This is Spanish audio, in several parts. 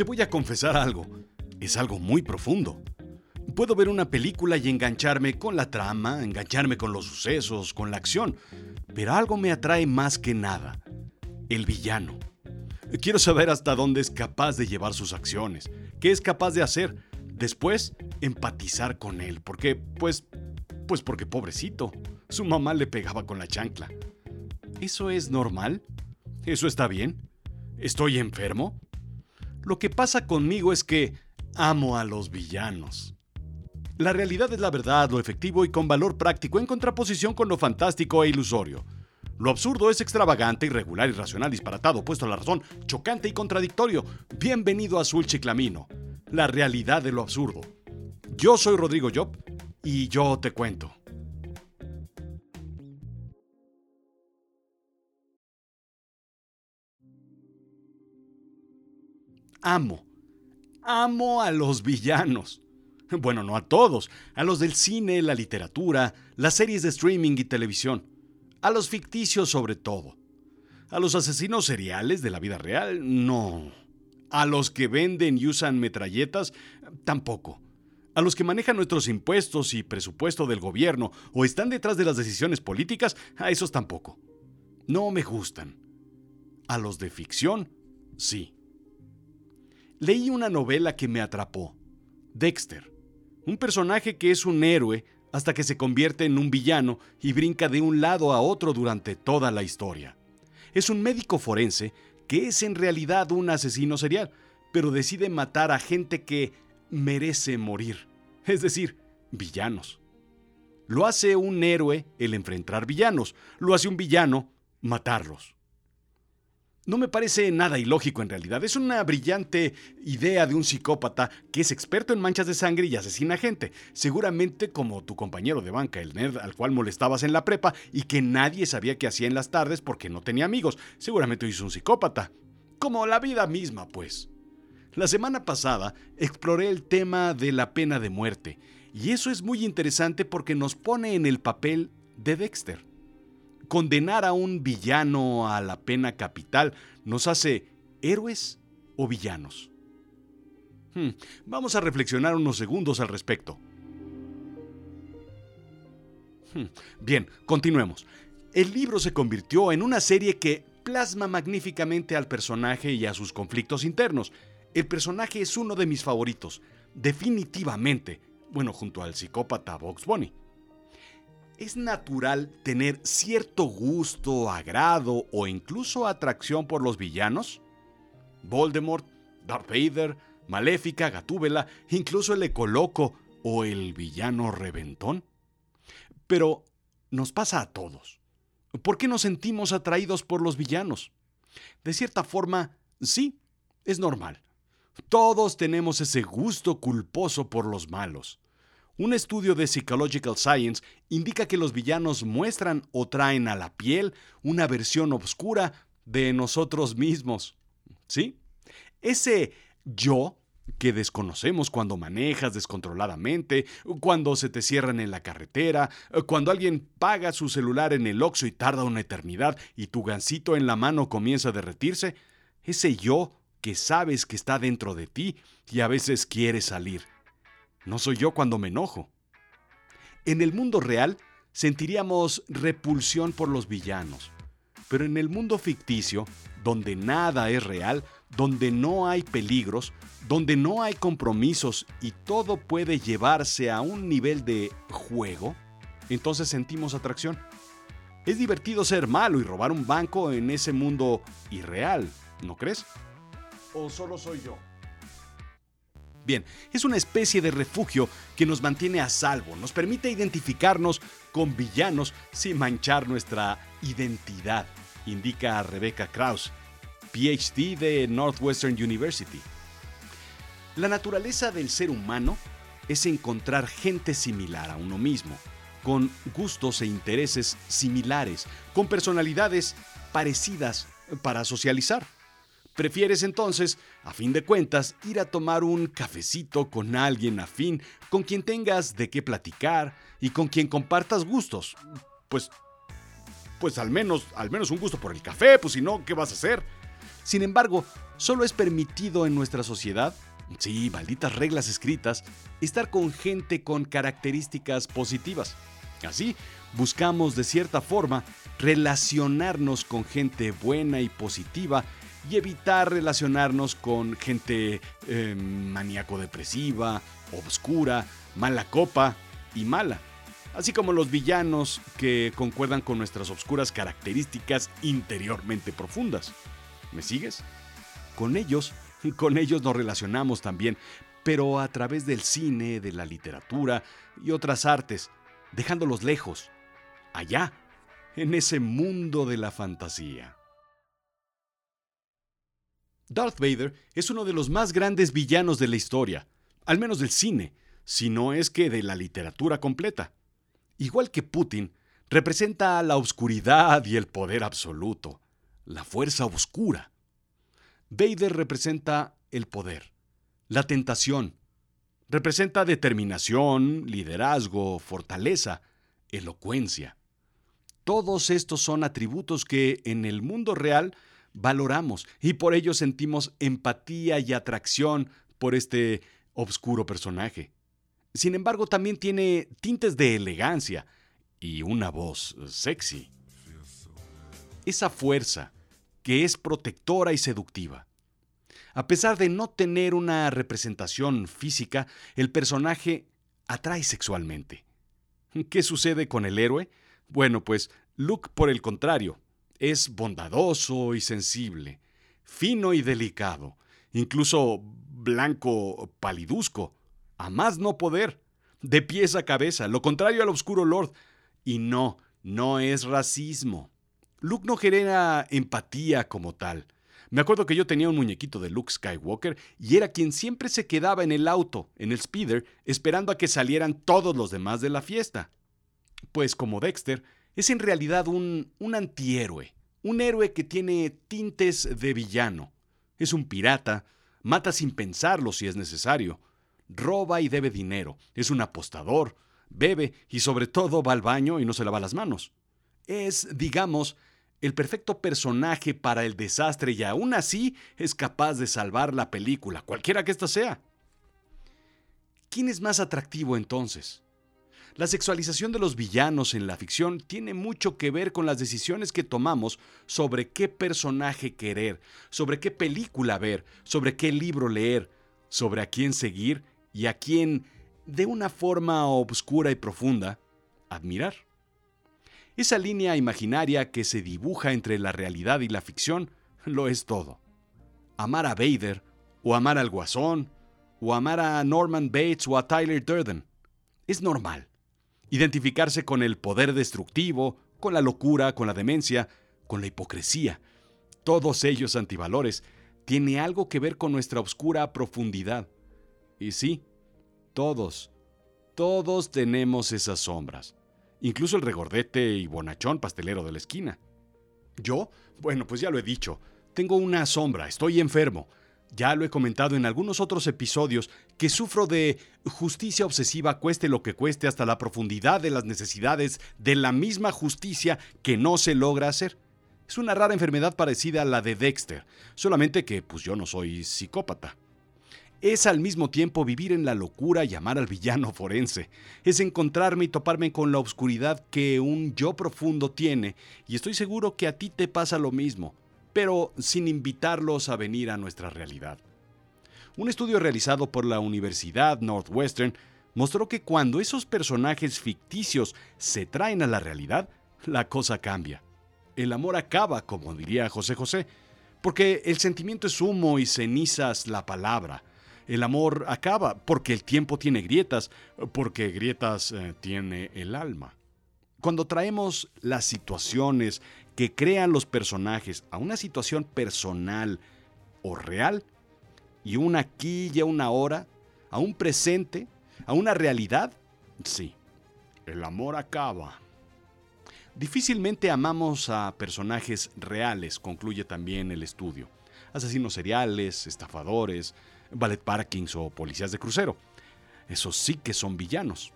Te voy a confesar algo. Es algo muy profundo. Puedo ver una película y engancharme con la trama, engancharme con los sucesos, con la acción, pero algo me atrae más que nada. El villano. Quiero saber hasta dónde es capaz de llevar sus acciones, qué es capaz de hacer. Después, empatizar con él, porque, pues, pues porque pobrecito, su mamá le pegaba con la chancla. ¿Eso es normal? ¿Eso está bien? ¿Estoy enfermo? Lo que pasa conmigo es que amo a los villanos. La realidad es la verdad, lo efectivo y con valor práctico en contraposición con lo fantástico e ilusorio. Lo absurdo es extravagante, irregular, irracional, disparatado, puesto a la razón, chocante y contradictorio. Bienvenido a Azul Chiclamino, la realidad de lo absurdo. Yo soy Rodrigo Job y yo te cuento. Amo, amo a los villanos. Bueno, no a todos, a los del cine, la literatura, las series de streaming y televisión, a los ficticios sobre todo. A los asesinos seriales de la vida real, no. A los que venden y usan metralletas, tampoco. A los que manejan nuestros impuestos y presupuesto del gobierno o están detrás de las decisiones políticas, a esos tampoco. No me gustan. A los de ficción, sí. Leí una novela que me atrapó. Dexter. Un personaje que es un héroe hasta que se convierte en un villano y brinca de un lado a otro durante toda la historia. Es un médico forense que es en realidad un asesino serial, pero decide matar a gente que merece morir, es decir, villanos. Lo hace un héroe el enfrentar villanos, lo hace un villano matarlos. No me parece nada ilógico en realidad. Es una brillante idea de un psicópata que es experto en manchas de sangre y asesina gente. Seguramente como tu compañero de banca, el nerd al cual molestabas en la prepa y que nadie sabía qué hacía en las tardes porque no tenía amigos. Seguramente hizo un psicópata. Como la vida misma, pues. La semana pasada exploré el tema de la pena de muerte. Y eso es muy interesante porque nos pone en el papel de Dexter condenar a un villano a la pena capital nos hace héroes o villanos. Hmm, vamos a reflexionar unos segundos al respecto. Hmm, bien, continuemos. El libro se convirtió en una serie que plasma magníficamente al personaje y a sus conflictos internos. El personaje es uno de mis favoritos, definitivamente, bueno, junto al psicópata Box Bunny es natural tener cierto gusto, agrado o incluso atracción por los villanos? Voldemort, Darth Vader, Maléfica, Gatúbela, incluso el Ecoloco o el villano Reventón. Pero nos pasa a todos. ¿Por qué nos sentimos atraídos por los villanos? De cierta forma, sí, es normal. Todos tenemos ese gusto culposo por los malos. Un estudio de Psychological Science indica que los villanos muestran o traen a la piel una versión oscura de nosotros mismos. ¿Sí? Ese yo que desconocemos cuando manejas descontroladamente, cuando se te cierran en la carretera, cuando alguien paga su celular en el Oxxo y tarda una eternidad y tu gancito en la mano comienza a derretirse, ese yo que sabes que está dentro de ti y a veces quiere salir. No soy yo cuando me enojo. En el mundo real sentiríamos repulsión por los villanos, pero en el mundo ficticio, donde nada es real, donde no hay peligros, donde no hay compromisos y todo puede llevarse a un nivel de juego, entonces sentimos atracción. Es divertido ser malo y robar un banco en ese mundo irreal, ¿no crees? ¿O solo soy yo? Bien, es una especie de refugio que nos mantiene a salvo, nos permite identificarnos con villanos sin manchar nuestra identidad, indica Rebecca Krauss, PhD de Northwestern University. La naturaleza del ser humano es encontrar gente similar a uno mismo, con gustos e intereses similares, con personalidades parecidas para socializar. Prefieres entonces, a fin de cuentas, ir a tomar un cafecito con alguien afín, con quien tengas de qué platicar y con quien compartas gustos. Pues pues al menos, al menos un gusto por el café, pues si no, ¿qué vas a hacer? Sin embargo, solo es permitido en nuestra sociedad, sí, malditas reglas escritas, estar con gente con características positivas. Así, buscamos de cierta forma relacionarnos con gente buena y positiva y evitar relacionarnos con gente eh, maníaco-depresiva, obscura, mala copa y mala. Así como los villanos que concuerdan con nuestras obscuras características interiormente profundas. ¿Me sigues? Con ellos, con ellos nos relacionamos también, pero a través del cine, de la literatura y otras artes, dejándolos lejos, allá, en ese mundo de la fantasía. Darth Vader es uno de los más grandes villanos de la historia, al menos del cine, si no es que de la literatura completa. Igual que Putin, representa la oscuridad y el poder absoluto, la fuerza oscura. Vader representa el poder, la tentación, representa determinación, liderazgo, fortaleza, elocuencia. Todos estos son atributos que en el mundo real valoramos y por ello sentimos empatía y atracción por este obscuro personaje. Sin embargo, también tiene tintes de elegancia y una voz sexy. Esa fuerza que es protectora y seductiva. A pesar de no tener una representación física, el personaje atrae sexualmente. ¿Qué sucede con el héroe? Bueno, pues Luke, por el contrario, es bondadoso y sensible, fino y delicado, incluso blanco paliduzco, a más no poder, de pies a cabeza, lo contrario al oscuro Lord. Y no, no es racismo. Luke no genera empatía como tal. Me acuerdo que yo tenía un muñequito de Luke Skywalker y era quien siempre se quedaba en el auto, en el speeder, esperando a que salieran todos los demás de la fiesta. Pues como Dexter, es en realidad un, un antihéroe, un héroe que tiene tintes de villano. Es un pirata, mata sin pensarlo si es necesario, roba y debe dinero, es un apostador, bebe y sobre todo va al baño y no se lava las manos. Es, digamos, el perfecto personaje para el desastre y aún así es capaz de salvar la película, cualquiera que ésta sea. ¿Quién es más atractivo entonces? La sexualización de los villanos en la ficción tiene mucho que ver con las decisiones que tomamos sobre qué personaje querer, sobre qué película ver, sobre qué libro leer, sobre a quién seguir y a quién, de una forma obscura y profunda, admirar. Esa línea imaginaria que se dibuja entre la realidad y la ficción lo es todo. Amar a Vader, o amar al Guasón, o amar a Norman Bates o a Tyler Durden. Es normal identificarse con el poder destructivo, con la locura, con la demencia, con la hipocresía. Todos ellos antivalores tiene algo que ver con nuestra oscura profundidad. Y sí, todos, todos tenemos esas sombras. Incluso el regordete y bonachón pastelero de la esquina. Yo, bueno, pues ya lo he dicho, tengo una sombra, estoy enfermo, ya lo he comentado en algunos otros episodios que sufro de justicia obsesiva cueste lo que cueste hasta la profundidad de las necesidades de la misma justicia que no se logra hacer. Es una rara enfermedad parecida a la de Dexter, solamente que pues yo no soy psicópata. Es al mismo tiempo vivir en la locura y amar al villano forense. Es encontrarme y toparme con la oscuridad que un yo profundo tiene, y estoy seguro que a ti te pasa lo mismo pero sin invitarlos a venir a nuestra realidad. Un estudio realizado por la Universidad Northwestern mostró que cuando esos personajes ficticios se traen a la realidad, la cosa cambia. El amor acaba, como diría José José, porque el sentimiento es humo y cenizas la palabra. El amor acaba porque el tiempo tiene grietas, porque grietas eh, tiene el alma. Cuando traemos las situaciones que crean los personajes a una situación personal o real, y un aquí y una ahora, a un presente, a una realidad, sí, el amor acaba. Difícilmente amamos a personajes reales, concluye también el estudio. Asesinos seriales, estafadores, ballet parkings o policías de crucero. Esos sí que son villanos.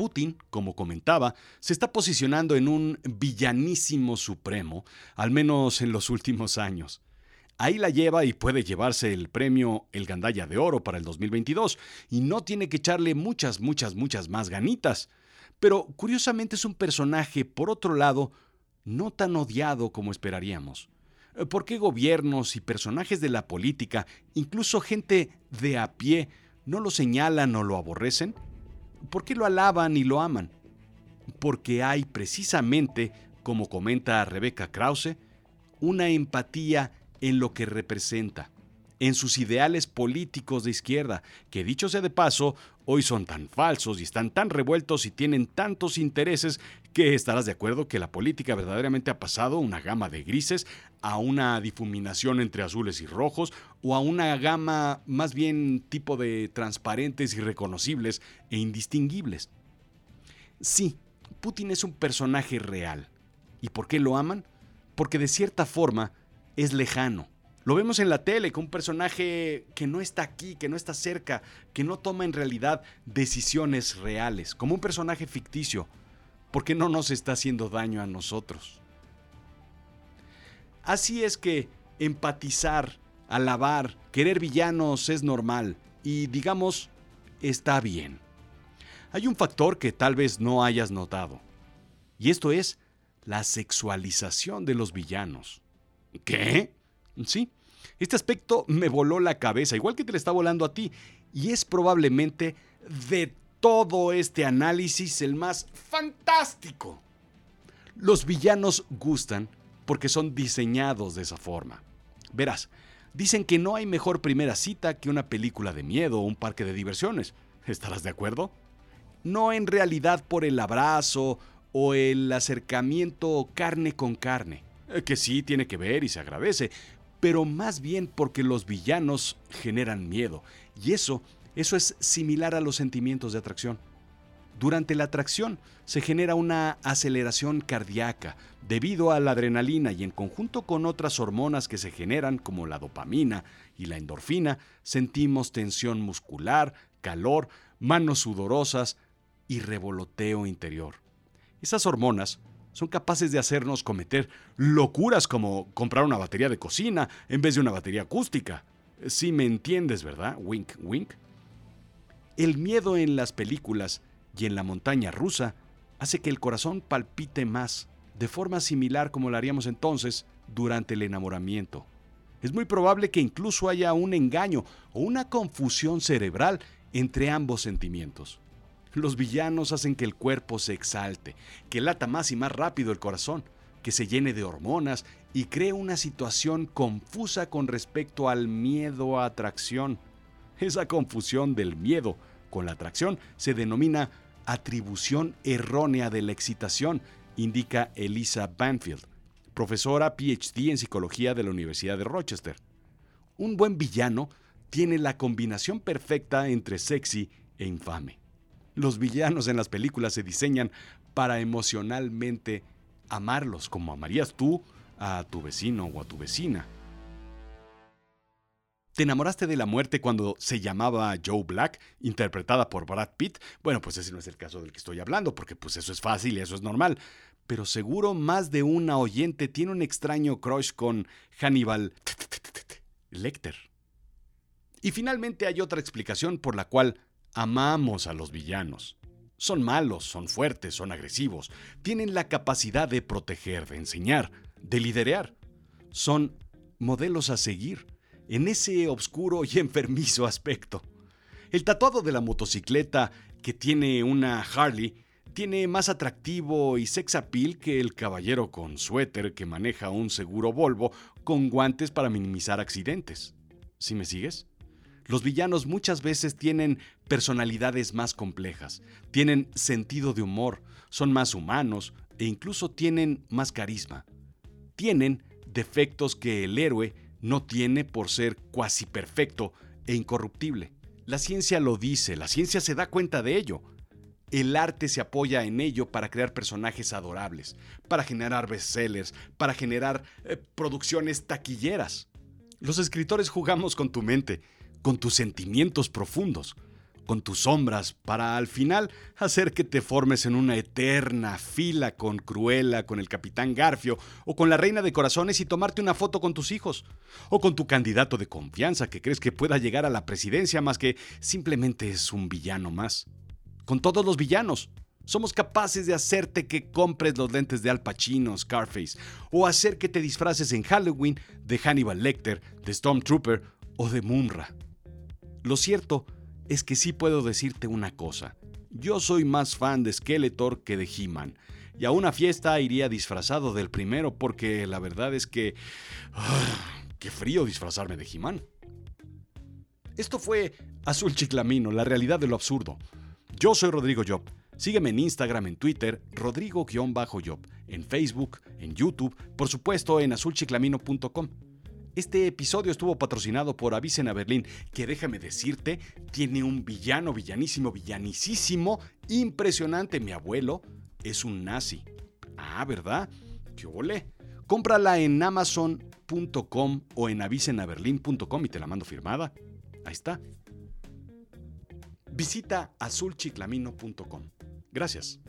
Putin, como comentaba, se está posicionando en un villanísimo supremo, al menos en los últimos años. Ahí la lleva y puede llevarse el premio El Gandaya de Oro para el 2022, y no tiene que echarle muchas, muchas, muchas más ganitas. Pero curiosamente es un personaje, por otro lado, no tan odiado como esperaríamos. ¿Por qué gobiernos y personajes de la política, incluso gente de a pie, no lo señalan o lo aborrecen? ¿Por qué lo alaban y lo aman? Porque hay precisamente, como comenta Rebecca Krause, una empatía en lo que representa, en sus ideales políticos de izquierda, que dicho sea de paso, hoy son tan falsos y están tan revueltos y tienen tantos intereses que estarás de acuerdo que la política verdaderamente ha pasado una gama de grises a una difuminación entre azules y rojos o a una gama más bien tipo de transparentes, irreconocibles e indistinguibles. Sí, Putin es un personaje real. ¿Y por qué lo aman? Porque de cierta forma es lejano. Lo vemos en la tele con un personaje que no está aquí, que no está cerca, que no toma en realidad decisiones reales, como un personaje ficticio, porque no nos está haciendo daño a nosotros. Así es que empatizar, alabar, querer villanos es normal y digamos, está bien. Hay un factor que tal vez no hayas notado, y esto es la sexualización de los villanos. ¿Qué? Sí, este aspecto me voló la cabeza, igual que te le está volando a ti, y es probablemente de todo este análisis el más fantástico. Los villanos gustan porque son diseñados de esa forma. Verás, dicen que no hay mejor primera cita que una película de miedo o un parque de diversiones. ¿Estarás de acuerdo? No en realidad por el abrazo o el acercamiento carne con carne, eh, que sí tiene que ver y se agradece, pero más bien porque los villanos generan miedo, y eso, eso es similar a los sentimientos de atracción. Durante la atracción se genera una aceleración cardíaca debido a la adrenalina y en conjunto con otras hormonas que se generan como la dopamina y la endorfina, sentimos tensión muscular, calor, manos sudorosas y revoloteo interior. Esas hormonas son capaces de hacernos cometer locuras como comprar una batería de cocina en vez de una batería acústica. Si me entiendes, ¿verdad? Wink, wink. El miedo en las películas y en la montaña rusa hace que el corazón palpite más, de forma similar como lo haríamos entonces durante el enamoramiento. Es muy probable que incluso haya un engaño o una confusión cerebral entre ambos sentimientos. Los villanos hacen que el cuerpo se exalte, que lata más y más rápido el corazón, que se llene de hormonas y cree una situación confusa con respecto al miedo a atracción. Esa confusión del miedo con la atracción se denomina atribución errónea de la excitación, indica Elisa Banfield, profesora PhD en psicología de la Universidad de Rochester. Un buen villano tiene la combinación perfecta entre sexy e infame. Los villanos en las películas se diseñan para emocionalmente amarlos como amarías tú a tu vecino o a tu vecina. ¿Te enamoraste de la muerte cuando se llamaba Joe Black, interpretada por Brad Pitt? Bueno, pues ese no es el caso del que estoy hablando, porque pues eso es fácil y eso es normal. Pero seguro más de una oyente tiene un extraño crush con Hannibal Lecter. Y finalmente hay otra explicación por la cual Amamos a los villanos. Son malos, son fuertes, son agresivos, tienen la capacidad de proteger, de enseñar, de liderear. Son modelos a seguir en ese oscuro y enfermizo aspecto. El tatuado de la motocicleta que tiene una Harley tiene más atractivo y sex appeal que el caballero con suéter que maneja un seguro Volvo con guantes para minimizar accidentes. ¿Sí me sigues? Los villanos muchas veces tienen personalidades más complejas, tienen sentido de humor, son más humanos e incluso tienen más carisma. Tienen defectos que el héroe no tiene por ser cuasi perfecto e incorruptible. La ciencia lo dice, la ciencia se da cuenta de ello. El arte se apoya en ello para crear personajes adorables, para generar bestsellers, para generar eh, producciones taquilleras. Los escritores jugamos con tu mente con tus sentimientos profundos. con tus sombras, para al final hacer que te formes en una eterna fila con Cruella, con el Capitán Garfio o con la Reina de Corazones y tomarte una foto con tus hijos, o con tu candidato de confianza que crees que pueda llegar a la presidencia más que simplemente es un villano más. Con todos los villanos. Somos capaces de hacerte que compres los lentes de Al Pacino, Scarface, o hacer que te disfraces en Halloween de Hannibal Lecter, de Stormtrooper o de Mumra. Lo cierto es que sí puedo decirte una cosa. Yo soy más fan de Skeletor que de He-Man. Y a una fiesta iría disfrazado del primero porque la verdad es que... ¡ah! ¡Qué frío disfrazarme de He-Man! Esto fue Azul Chiclamino, la realidad de lo absurdo. Yo soy Rodrigo Job. Sígueme en Instagram, en Twitter, Rodrigo-Job, en Facebook, en YouTube, por supuesto en azulchiclamino.com. Este episodio estuvo patrocinado por Avisen a Berlín, que déjame decirte, tiene un villano, villanísimo, villanicísimo, impresionante. Mi abuelo es un nazi. Ah, ¿verdad? ¡Qué ole! Cómprala en amazon.com o en avisenaberlin.com y te la mando firmada. Ahí está. Visita azulchiclamino.com. Gracias.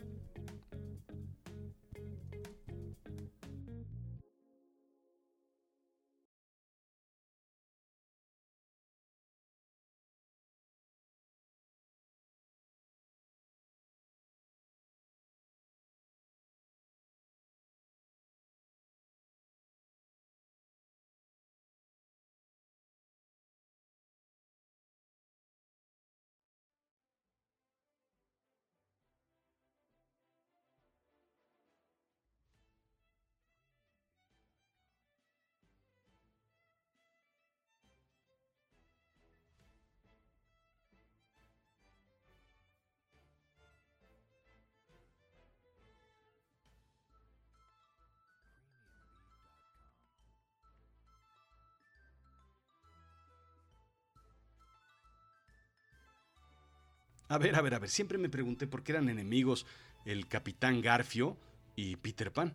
A ver, a ver, a ver, siempre me pregunté por qué eran enemigos el Capitán Garfio y Peter Pan.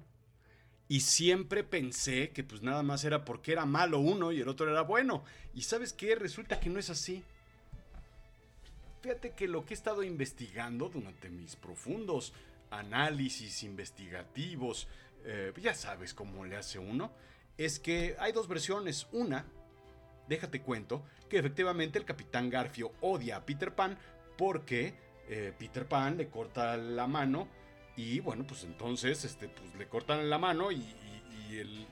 Y siempre pensé que pues nada más era porque era malo uno y el otro era bueno. Y sabes qué, resulta que no es así. Fíjate que lo que he estado investigando durante mis profundos análisis investigativos, eh, ya sabes cómo le hace uno, es que hay dos versiones. Una, déjate cuento, que efectivamente el capitán Garfio odia a Peter Pan porque eh, Peter Pan le corta la mano y bueno, pues entonces este, pues, le cortan la mano y, el,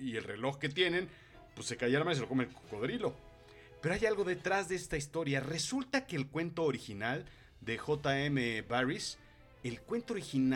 y el reloj que tienen, pues se cae mano y se lo come el cocodrilo. Pero hay algo detrás de esta historia. Resulta que el cuento original de J.M. Barris, el cuento original